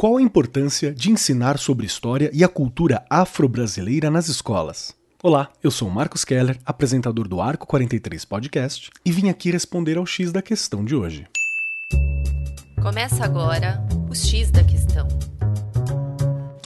Qual a importância de ensinar sobre história e a cultura afro-brasileira nas escolas? Olá, eu sou Marcos Keller, apresentador do Arco 43 Podcast, e vim aqui responder ao X da questão de hoje. Começa agora o X da questão.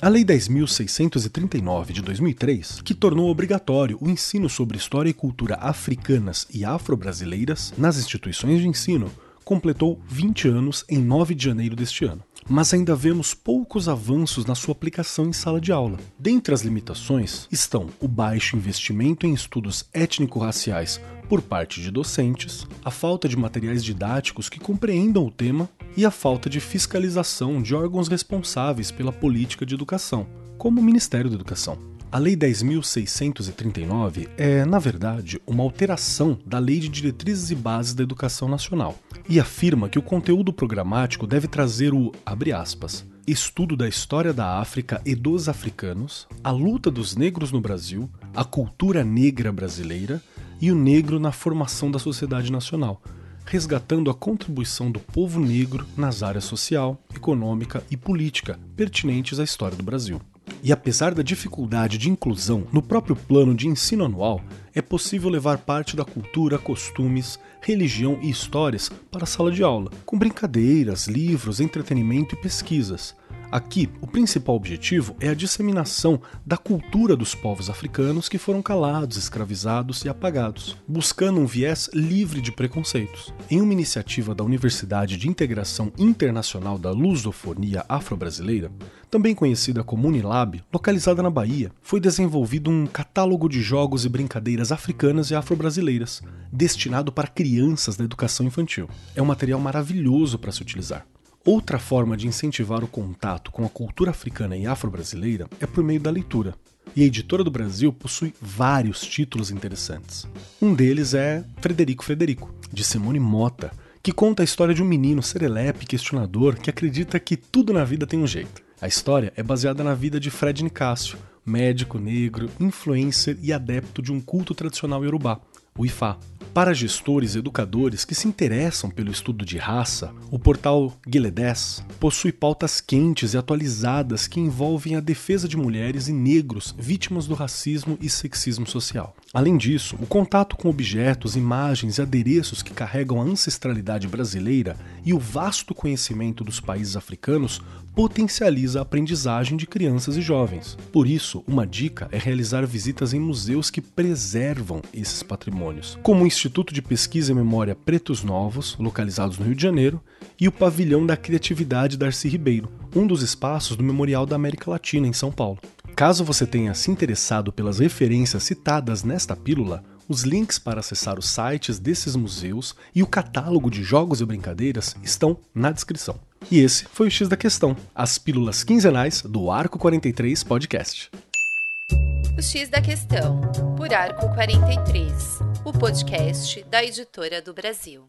A Lei 10.639 de 2003, que tornou obrigatório o ensino sobre história e cultura africanas e afro-brasileiras nas instituições de ensino, completou 20 anos em 9 de janeiro deste ano mas ainda vemos poucos avanços na sua aplicação em sala de aula. Dentre as limitações estão o baixo investimento em estudos étnico-raciais por parte de docentes, a falta de materiais didáticos que compreendam o tema e a falta de fiscalização de órgãos responsáveis pela política de educação, como o Ministério da Educação. A Lei 10.639 é, na verdade, uma alteração da Lei de Diretrizes e Bases da Educação Nacional e afirma que o conteúdo programático deve trazer o, abre aspas, estudo da história da África e dos africanos, a luta dos negros no Brasil, a cultura negra brasileira e o negro na formação da sociedade nacional, resgatando a contribuição do povo negro nas áreas social, econômica e política pertinentes à história do Brasil. E apesar da dificuldade de inclusão no próprio plano de ensino anual, é possível levar parte da cultura, costumes, religião e histórias para a sala de aula, com brincadeiras, livros, entretenimento e pesquisas, Aqui, o principal objetivo é a disseminação da cultura dos povos africanos que foram calados, escravizados e apagados, buscando um viés livre de preconceitos. Em uma iniciativa da Universidade de Integração Internacional da Lusofonia Afro-Brasileira, também conhecida como Unilab, localizada na Bahia, foi desenvolvido um catálogo de jogos e brincadeiras africanas e afro-brasileiras, destinado para crianças da educação infantil. É um material maravilhoso para se utilizar. Outra forma de incentivar o contato com a cultura africana e afro-brasileira é por meio da leitura. E a Editora do Brasil possui vários títulos interessantes. Um deles é Frederico Frederico, de Simone Mota, que conta a história de um menino serelepe questionador que acredita que tudo na vida tem um jeito. A história é baseada na vida de Fred Nicásio, médico negro, influencer e adepto de um culto tradicional iorubá, o Ifá. Para gestores e educadores que se interessam pelo estudo de raça, o portal Guiledés possui pautas quentes e atualizadas que envolvem a defesa de mulheres e negros vítimas do racismo e sexismo social. Além disso, o contato com objetos, imagens e adereços que carregam a ancestralidade brasileira e o vasto conhecimento dos países africanos potencializa a aprendizagem de crianças e jovens. Por isso, uma dica é realizar visitas em museus que preservam esses patrimônios, como o Instituto de Pesquisa e Memória Pretos Novos, localizados no Rio de Janeiro, e o Pavilhão da Criatividade Darcy Ribeiro, um dos espaços do Memorial da América Latina em São Paulo. Caso você tenha se interessado pelas referências citadas nesta pílula, os links para acessar os sites desses museus e o catálogo de jogos e brincadeiras estão na descrição. E esse foi o X da Questão, as pílulas quinzenais do Arco 43 Podcast. O X da Questão, por Arco 43, o podcast da Editora do Brasil.